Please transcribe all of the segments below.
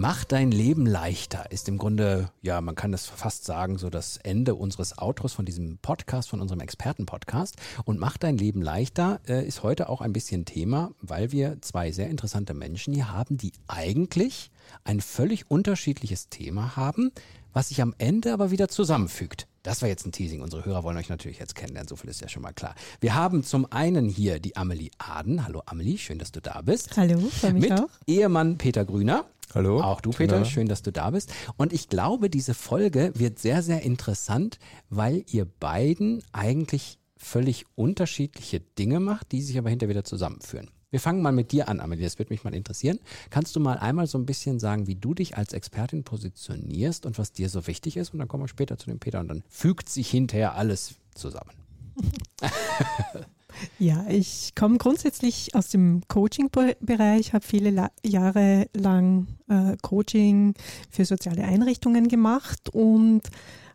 Mach dein Leben leichter ist im Grunde, ja, man kann das fast sagen, so das Ende unseres Outros von diesem Podcast, von unserem Expertenpodcast. Und Mach dein Leben leichter äh, ist heute auch ein bisschen Thema, weil wir zwei sehr interessante Menschen hier haben, die eigentlich ein völlig unterschiedliches Thema haben, was sich am Ende aber wieder zusammenfügt. Das war jetzt ein Teasing. Unsere Hörer wollen euch natürlich jetzt kennenlernen. So viel ist ja schon mal klar. Wir haben zum einen hier die Amelie Aden. Hallo Amelie, schön, dass du da bist. Hallo, freue mich Mit auch. Ehemann Peter Grüner. Hallo. Auch du, Peter, schön, dass du da bist. Und ich glaube, diese Folge wird sehr, sehr interessant, weil ihr beiden eigentlich völlig unterschiedliche Dinge macht, die sich aber hinterher wieder zusammenführen. Wir fangen mal mit dir an, Amelie, das würde mich mal interessieren. Kannst du mal einmal so ein bisschen sagen, wie du dich als Expertin positionierst und was dir so wichtig ist? Und dann kommen wir später zu dem Peter und dann fügt sich hinterher alles zusammen. Ja, ich komme grundsätzlich aus dem Coaching-Bereich, habe viele La Jahre lang äh, Coaching für soziale Einrichtungen gemacht und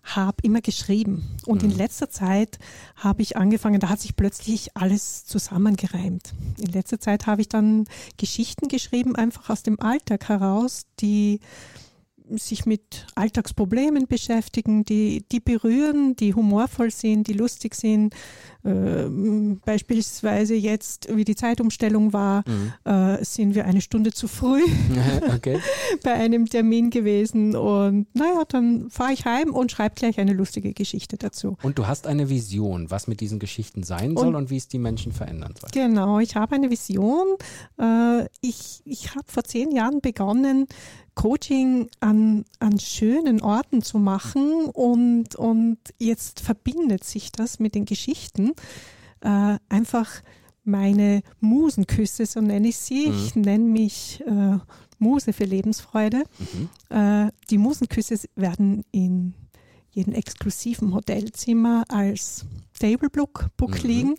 habe immer geschrieben. Und mhm. in letzter Zeit habe ich angefangen, da hat sich plötzlich alles zusammengereimt. In letzter Zeit habe ich dann Geschichten geschrieben, einfach aus dem Alltag heraus, die sich mit Alltagsproblemen beschäftigen, die, die berühren, die humorvoll sind, die lustig sind. Äh, beispielsweise jetzt, wie die Zeitumstellung war, mhm. äh, sind wir eine Stunde zu früh okay. bei einem Termin gewesen. Und naja, dann fahre ich heim und schreibe gleich eine lustige Geschichte dazu. Und du hast eine Vision, was mit diesen Geschichten sein soll und, und wie es die Menschen verändern soll. Genau, ich habe eine Vision. Äh, ich ich habe vor zehn Jahren begonnen, Coaching an, an schönen Orten zu machen und, und jetzt verbindet sich das mit den Geschichten. Äh, einfach meine Musenküsse, so nenne ich sie. Mhm. Ich nenne mich äh, Muse für Lebensfreude. Mhm. Äh, die Musenküsse werden in jedem exklusiven Hotelzimmer als Tablebook Book mhm. liegen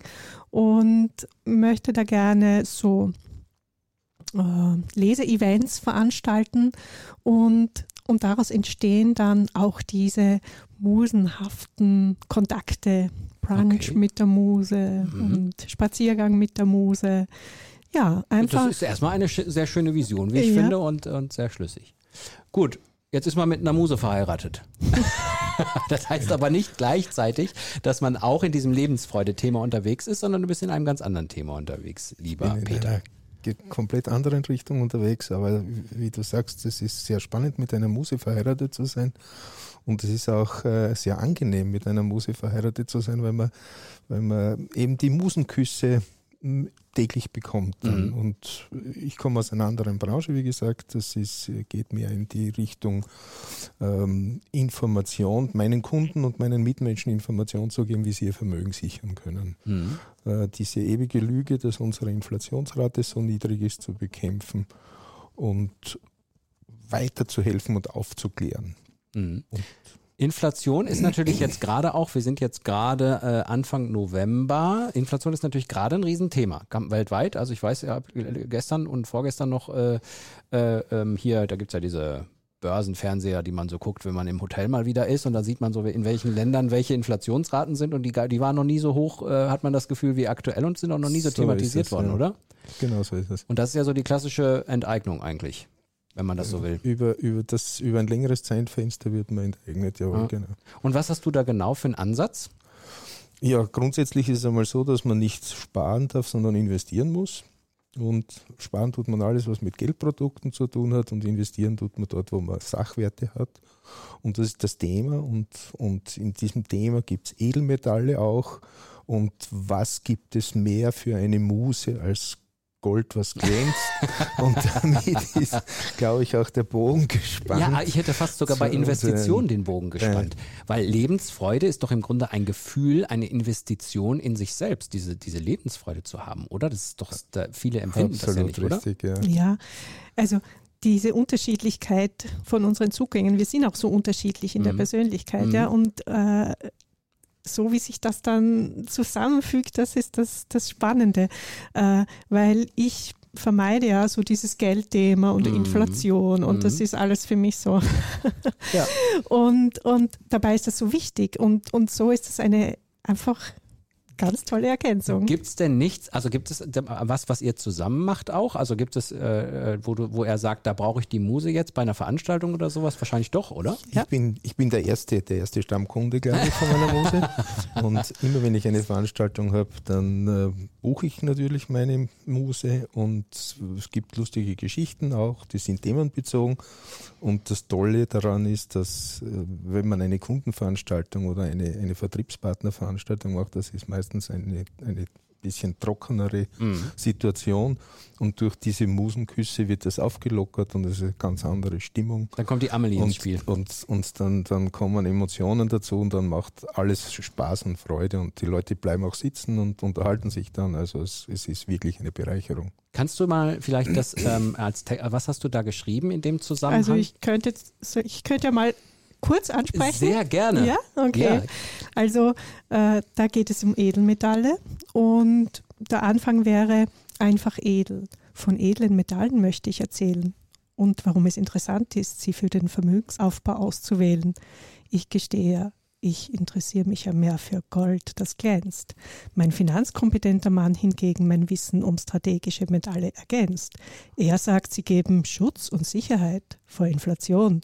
und möchte da gerne so äh, Leseevents veranstalten und, und daraus entstehen dann auch diese musenhaften Kontakte, Brunch okay. mit der Muse mhm. und Spaziergang mit der Muse. Ja, einfach. Das ist erstmal eine sehr schöne Vision, wie ich ja. finde, und, und sehr schlüssig. Gut, jetzt ist man mit einer Muse verheiratet. das heißt aber nicht gleichzeitig, dass man auch in diesem Lebensfreude-Thema unterwegs ist, sondern du bist in einem ganz anderen Thema unterwegs, lieber Peter komplett anderen Richtung unterwegs, aber wie du sagst, es ist sehr spannend, mit einer Muse verheiratet zu sein. Und es ist auch äh, sehr angenehm, mit einer Muse verheiratet zu sein, weil man, weil man eben die Musenküsse täglich bekommt. Mhm. Und ich komme aus einer anderen Branche, wie gesagt. Das ist, geht mehr in die Richtung ähm, Information, meinen Kunden und meinen Mitmenschen Information zu geben, wie sie ihr Vermögen sichern können. Mhm. Äh, diese ewige Lüge, dass unsere Inflationsrate so niedrig ist, zu bekämpfen und weiterzuhelfen und aufzuklären. Mhm. Und Inflation ist natürlich jetzt gerade auch, wir sind jetzt gerade äh, Anfang November. Inflation ist natürlich gerade ein Riesenthema weltweit. Also ich weiß, ich habe gestern und vorgestern noch äh, äh, ähm, hier, da gibt es ja diese Börsenfernseher, die man so guckt, wenn man im Hotel mal wieder ist und da sieht man so, in welchen Ländern welche Inflationsraten sind und die, die waren noch nie so hoch, äh, hat man das Gefühl, wie aktuell und sind auch noch nie so, so thematisiert es, worden, ja. oder? Genau so ist es. Und das ist ja so die klassische Enteignung eigentlich wenn man das so will. Über, über, das, über ein längeres Zeitfenster wird man enteignet, jawohl, ja. genau. Und was hast du da genau für einen Ansatz? Ja, grundsätzlich ist es einmal so, dass man nicht sparen darf, sondern investieren muss. Und sparen tut man alles, was mit Geldprodukten zu tun hat und investieren tut man dort, wo man Sachwerte hat. Und das ist das Thema. Und, und in diesem Thema gibt es Edelmetalle auch. Und was gibt es mehr für eine Muse als Gold, was glänzt. und damit ist, glaube ich, auch der Bogen gespannt. Ja, ich hätte fast sogar bei Investitionen den Bogen gespannt. Äh, weil Lebensfreude ist doch im Grunde ein Gefühl, eine Investition in sich selbst, diese, diese Lebensfreude zu haben, oder? Das ist doch, da, viele empfinden das ja nicht, richtig, oder? Ja. ja, also diese Unterschiedlichkeit von unseren Zugängen, wir sind auch so unterschiedlich in mhm. der Persönlichkeit, mhm. ja, und äh, so wie sich das dann zusammenfügt, das ist das, das Spannende, äh, weil ich vermeide ja so dieses Geldthema und Mhm. Inflation und Mhm. das ist alles für mich so. Ja. Und, und dabei ist das so wichtig und, und so ist es eine einfach ganz tolle Ergänzung. Gibt es denn nichts, also gibt es was, was ihr zusammen macht auch? Also gibt es, äh, wo, du, wo er sagt, da brauche ich die Muse jetzt bei einer Veranstaltung oder sowas? Wahrscheinlich doch, oder? Ja. Ich, bin, ich bin der erste, der erste Stammkunde, glaube ich, von meiner Muse. Und immer wenn ich eine Veranstaltung habe, dann äh, buche ich natürlich meine Muse und es gibt lustige Geschichten auch, die sind themenbezogen. Und das Tolle daran ist, dass äh, wenn man eine Kundenveranstaltung oder eine, eine Vertriebspartnerveranstaltung macht, das ist meistens eine, eine bisschen trockenere Mhm. Situation und durch diese Musenküsse wird das aufgelockert und es ist eine ganz andere Stimmung. Dann kommt die Amelie ins Und, Spiel. und, und dann, dann kommen Emotionen dazu und dann macht alles Spaß und Freude und die Leute bleiben auch sitzen und unterhalten sich dann. Also es, es ist wirklich eine Bereicherung. Kannst du mal vielleicht das ähm, als Te was hast du da geschrieben in dem Zusammenhang? Also ich könnte, jetzt- ich könnte ja mal kurz ansprechen. Sehr gerne. Ja, okay. Ja. Also äh, da geht es um Edelmetalle und der Anfang wäre einfach edel. Von edlen Metallen möchte ich erzählen und warum es interessant ist, sie für den Vermögensaufbau auszuwählen. Ich gestehe, ich interessiere mich ja mehr für Gold, das glänzt. Mein finanzkompetenter Mann hingegen mein Wissen um strategische Metalle ergänzt. Er sagt, sie geben Schutz und Sicherheit vor Inflation.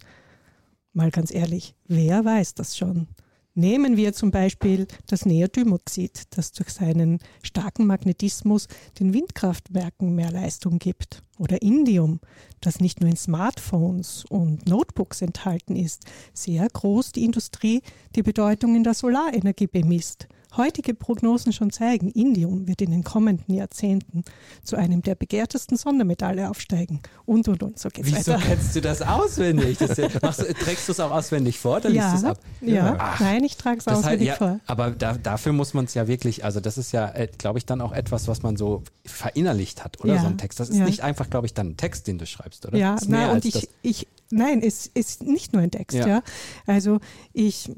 Mal ganz ehrlich, wer weiß das schon? Nehmen wir zum Beispiel das Neodymoxid, das durch seinen starken Magnetismus den Windkraftwerken mehr Leistung gibt. Oder Indium, das nicht nur in Smartphones und Notebooks enthalten ist, sehr groß die Industrie die Bedeutung in der Solarenergie bemisst. Heutige Prognosen schon zeigen, Indium wird in den kommenden Jahrzehnten zu einem der begehrtesten Sondermetalle aufsteigen. Und, und, und, so geht's Wieso weiter. kennst du das auswendig? Das, machst, du- trägst du es auch auswendig vor? Dann liest Ja, ab. ja. Ach, nein, ich trage es Das heißt, auswendig ja, vor. aber da, dafür muss man es ja wirklich, also das ist ja, glaube ich, dann auch etwas, was man so verinnerlicht hat, oder Ja, so ein Text. Das ist ja. nicht einfach, glaube ich, dann ein Text, den du schreibst, oder? Ja, ist na, und ich, ich, nein, es ist nicht nur ein Text, ja. Also ich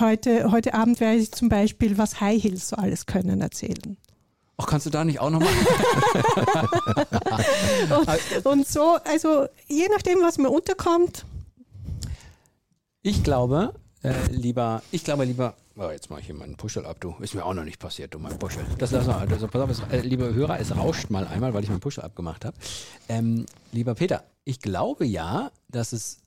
heute, heute Abend werde ich zum Beispiel, was High Heels so alles können, erzählen. Ach, kannst du da nicht auch nochmal? Und so, also je nachdem, was mir unterkommt, Ich glaube, äh, lieber, ich glaube lieber, oh, jetzt mache ich hier meinen Puschel ab, du. Ist mir auch noch nicht passiert, du mein Puschel. Das lassen wir, also, pass auf, es, äh, liebe Hörer, es rauscht mal einmal, weil ich meinen Puschel abgemacht habe. Ähm, lieber Peter, ich glaube ja, dass es,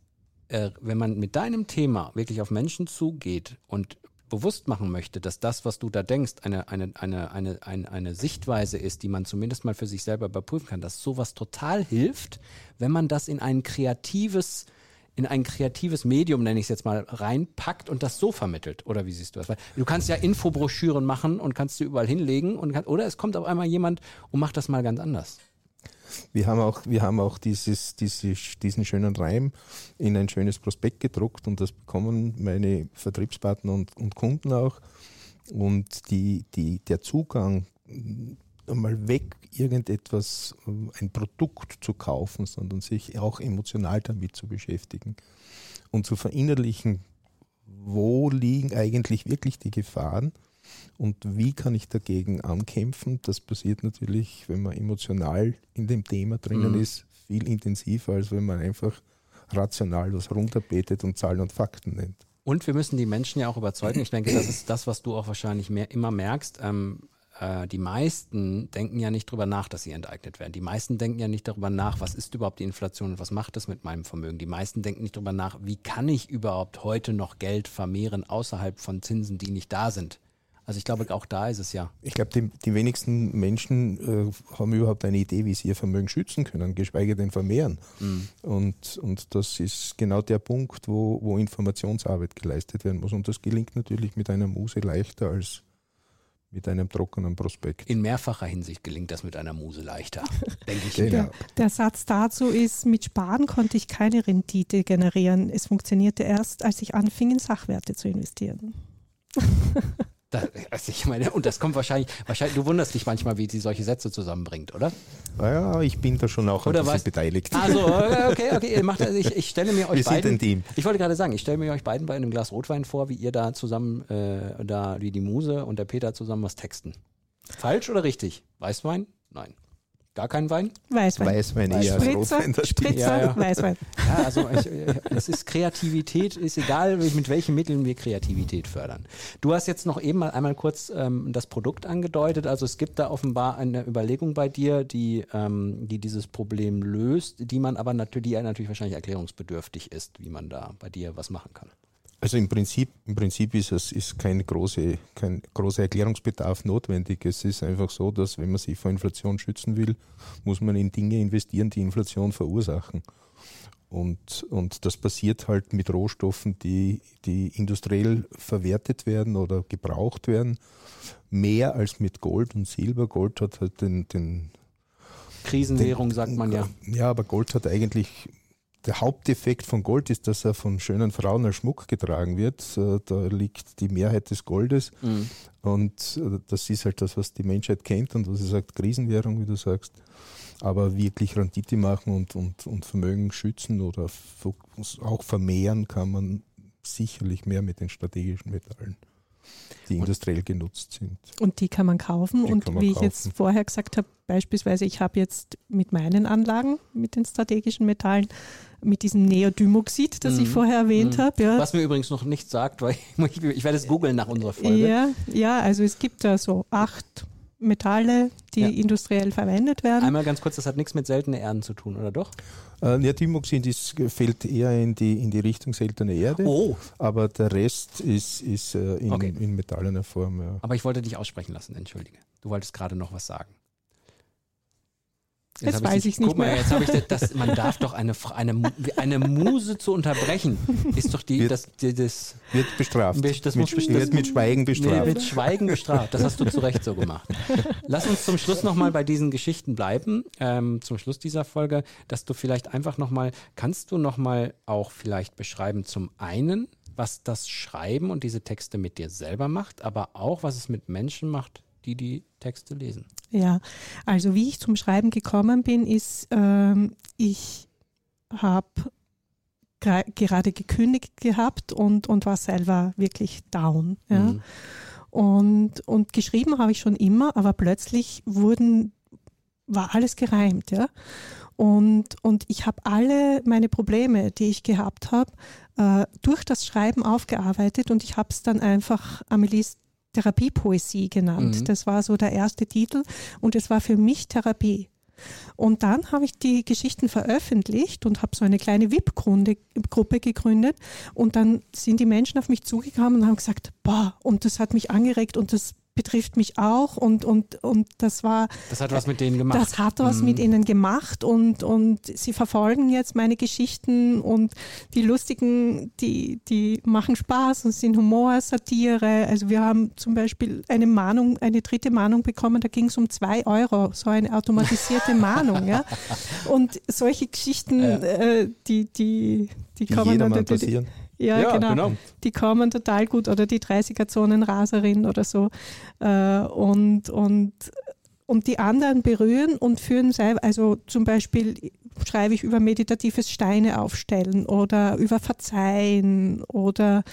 äh, wenn man mit deinem Thema wirklich auf Menschen zugeht und bewusst machen möchte, dass das, was du da denkst, eine, eine, eine, eine, eine, eine Sichtweise ist, die man zumindest mal für sich selber überprüfen kann, dass sowas total hilft, wenn man das in ein kreatives, in ein kreatives Medium, nenne ich es jetzt mal, reinpackt und das so vermittelt. Oder wie siehst du das? Weil du kannst ja Infobroschüren machen und kannst sie überall hinlegen und kann, oder es kommt auf einmal jemand und macht das mal ganz anders. Wir haben auch, wir haben auch dieses, diese, diesen schönen Reim in ein schönes Prospekt gedruckt und das bekommen meine Vertriebspartner und, und Kunden auch. Und die, die, der Zugang, einmal weg, irgendetwas, äh, ein Produkt zu kaufen, sondern sich auch emotional damit zu beschäftigen und zu verinnerlichen, wo liegen eigentlich wirklich die Gefahren und wie kann ich dagegen ankämpfen? Das passiert natürlich, wenn man emotional in dem Thema drinnen Mhm. ist, viel intensiver, als wenn man einfach rational was runterbetet und Zahlen und Fakten nennt. Und wir müssen die Menschen ja auch überzeugen. Ich denke, das ist das, was du auch wahrscheinlich mehr, immer merkst. Ähm, äh, die meisten denken ja nicht drüber nach, dass sie enteignet werden. Die meisten denken ja nicht darüber nach, was ist überhaupt die Inflation und was macht das mit meinem Vermögen. Die meisten denken nicht darüber nach, wie kann ich überhaupt heute noch Geld vermehren außerhalb von Zinsen, die nicht da sind. Also ich glaube, auch da ist es ja. Ich glaube, die, die wenigsten Menschen äh, haben überhaupt eine Idee, wie sie ihr Vermögen schützen können, geschweige denn vermehren. Und, und das ist genau der Punkt, wo, wo Informationsarbeit geleistet werden muss. Und das gelingt natürlich mit einer Muse leichter als mit einem trockenen Prospekt. In mehrfacher Hinsicht gelingt das mit einer Muse leichter, denke ich Genau. mir. der Satz dazu ist, mit Sparen konnte ich keine Rendite generieren. Es funktionierte erst, als ich anfing, in Sachwerte zu investieren. Da, also ich meine, und das kommt wahrscheinlich, wahrscheinlich, du wunderst dich manchmal, wie sie solche Sätze zusammenbringt, oder? Ja, ich bin da schon auch Oder ein bisschen was? beteiligt. Also, okay, okay, ihr macht das, ich, ich stelle mir euch Wir sind beiden. ein Team. Ich wollte gerade sagen, ich stelle mir euch beiden bei einem Glas Rotwein vor, wie ihr da zusammen, äh, da, wie die Muse und der Peter zusammen was texten. Falsch oder richtig? Weißwein? Nein. Gar kein Wein? Weißwein. Weißwein eher Spritzer, stimmt. Spritzer, Ja, ja. Weißwein. Ja, also ich, äh, es ist Kreativität, ist egal, mit welchen Mitteln wir Kreativität fördern. Du hast jetzt noch eben mal einmal kurz ähm, das Produkt angedeutet. Also es gibt da offenbar eine Überlegung bei dir, die, ähm, die dieses Problem löst, die man aber natürlich, die ja natürlich wahrscheinlich erklärungsbedürftig ist, wie man da bei dir was machen kann. Also im Prinzip, im Prinzip ist es ist kein, große, kein großer Erklärungsbedarf notwendig. Es ist einfach so, dass wenn man sich vor Inflation schützen will, muss man in Dinge investieren, die Inflation verursachen. Und, und das passiert halt mit Rohstoffen, die, die industriell verwertet werden oder gebraucht werden, mehr als mit Gold und Silber. Gold hat halt den, den Krisenwährung sagt man ja. Ja, aber Gold hat eigentlich, der Haupteffekt von Gold ist, dass er von schönen Frauen als Schmuck getragen wird. Äh, Da liegt die Mehrheit des Goldes. Mhm. Und äh, das ist halt das, was die Menschheit kennt und was sie sagt, Krisenwährung, wie du sagst. Aber wirklich Rendite machen und, und, und Vermögen schützen oder auch vermehren kann man sicherlich mehr mit den strategischen Metallen, die industriell genutzt sind. Und die kann man kaufen. Die und man wie ich jetzt kaufen. vorher gesagt habe, beispielsweise, ich habe jetzt mit meinen Anlagen, mit den strategischen Metallen, mit diesem Neodymoxid, das ich Mhm. vorher erwähnt Mhm. habe. Ja. Was mir übrigens noch nicht sagt, weil ich, ich werde es googeln nach unserer Folge. Ja, ja, also es gibt da so acht Metalle, die Ja. industriell verwendet werden. Einmal ganz kurz, das hat nichts mit seltenen Erden zu tun, oder doch? Äh, ja, Thymoxin ist, fällt eher in die, in die Richtung seltene Erde, Oh, aber der Rest ist, ist äh, in, Okay. in metallener Form. Ja. aber ich wollte dich aussprechen lassen, entschuldige. Du wolltest gerade noch was sagen. Jetzt hab weiß dich- ich's nicht guck mal, mehr. Jetzt habe ich das, das, man darf doch eine, eine, eine Muse zu unterbrechen, ist doch die, Wird- das, die, das Wird bestraft. Das mit, muss wird mit Schweigen bestraft. Nee, mit Schweigen bestraft. Das hast du zu Recht so gemacht. Lass uns zum Schluss nochmal bei diesen Geschichten bleiben, ähm, zum Schluss dieser Folge, dass du vielleicht einfach nochmal, kannst du nochmal auch vielleicht beschreiben, zum einen, was das Schreiben und diese Texte mit dir selber macht, aber auch, was es mit Menschen macht, die die Texte lesen. Ja, also wie ich zum Schreiben gekommen bin, ist, ähm, ich habe gerade gekündigt gehabt und, und war selber wirklich down. Ja. Mhm. Und, und geschrieben habe ich schon immer, aber plötzlich wurden, war alles gereimt. Ja. Und, und ich habe alle meine Probleme, die ich gehabt habe, äh, durch das Schreiben aufgearbeitet und ich habe es dann einfach Amelies Therapiepoesie genannt. Mhm. Das war so der erste Titel und es war für mich Therapie. Und dann habe ich die Geschichten veröffentlicht und habe so eine kleine VIP-Gruppe gegründet. Und dann sind die Menschen auf mich zugekommen und haben gesagt, boah, und das hat mich angeregt und das betrifft mich auch. Und, und, und das war, Das hat was mit denen gemacht. das hat was Mhm. mit ihnen gemacht und, und sie verfolgen jetzt meine Geschichten und die lustigen, die, die machen Spaß und sind Humor, Satire. Also wir haben zum Beispiel eine Mahnung, eine dritte Mahnung bekommen, da ging es um zwei Euro, so eine automatisierte Mahnung. Ja? Und solche Geschichten, Ja. äh, die, die, die, dann jedermann natürlich. passieren. Ja, Ja, genau. genau. Die kommen total gut oder die 30er-Zonen-Raserin oder so. Äh, und, und, und die anderen berühren und führen also zum Beispiel schreibe ich über meditatives Steine aufstellen oder über Verzeihen oder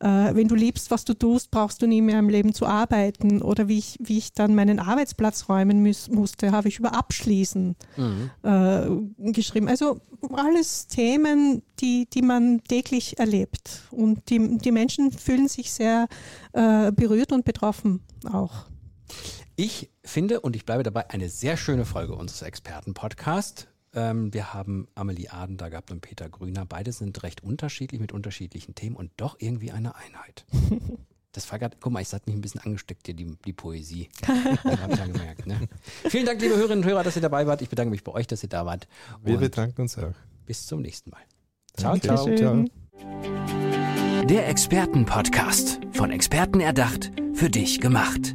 äh, wenn du liebst, was du tust, brauchst du nie mehr im Leben zu arbeiten oder wie ich, wie ich dann meinen Arbeitsplatz räumen müß, musste, habe ich über Abschließen Mhm. äh, geschrieben. Also alles Themen, die, die man täglich erlebt. Und die, die Menschen fühlen sich sehr äh, berührt und betroffen auch. Ich finde, und ich bleibe dabei, eine sehr schöne Folge unseres Experten-Podcasts. Ähm, wir haben Amelie Aden da gehabt und Peter Grüner. Beide sind recht unterschiedlich mit unterschiedlichen Themen und doch irgendwie eine Einheit. Das war gerade, guck mal, ich hat mich ein bisschen angesteckt hier, die, die Poesie. Das habe ich ja gemerkt. Ne? Vielen Dank, liebe Hörerinnen und Hörer, dass ihr dabei wart. Ich bedanke mich bei euch, dass ihr da wart. Wir Und bedanken uns auch. bis zum nächsten Mal. Ciao, ciao. Dankeschön. Der Expertenpodcast. Von Experten erdacht, für dich gemacht.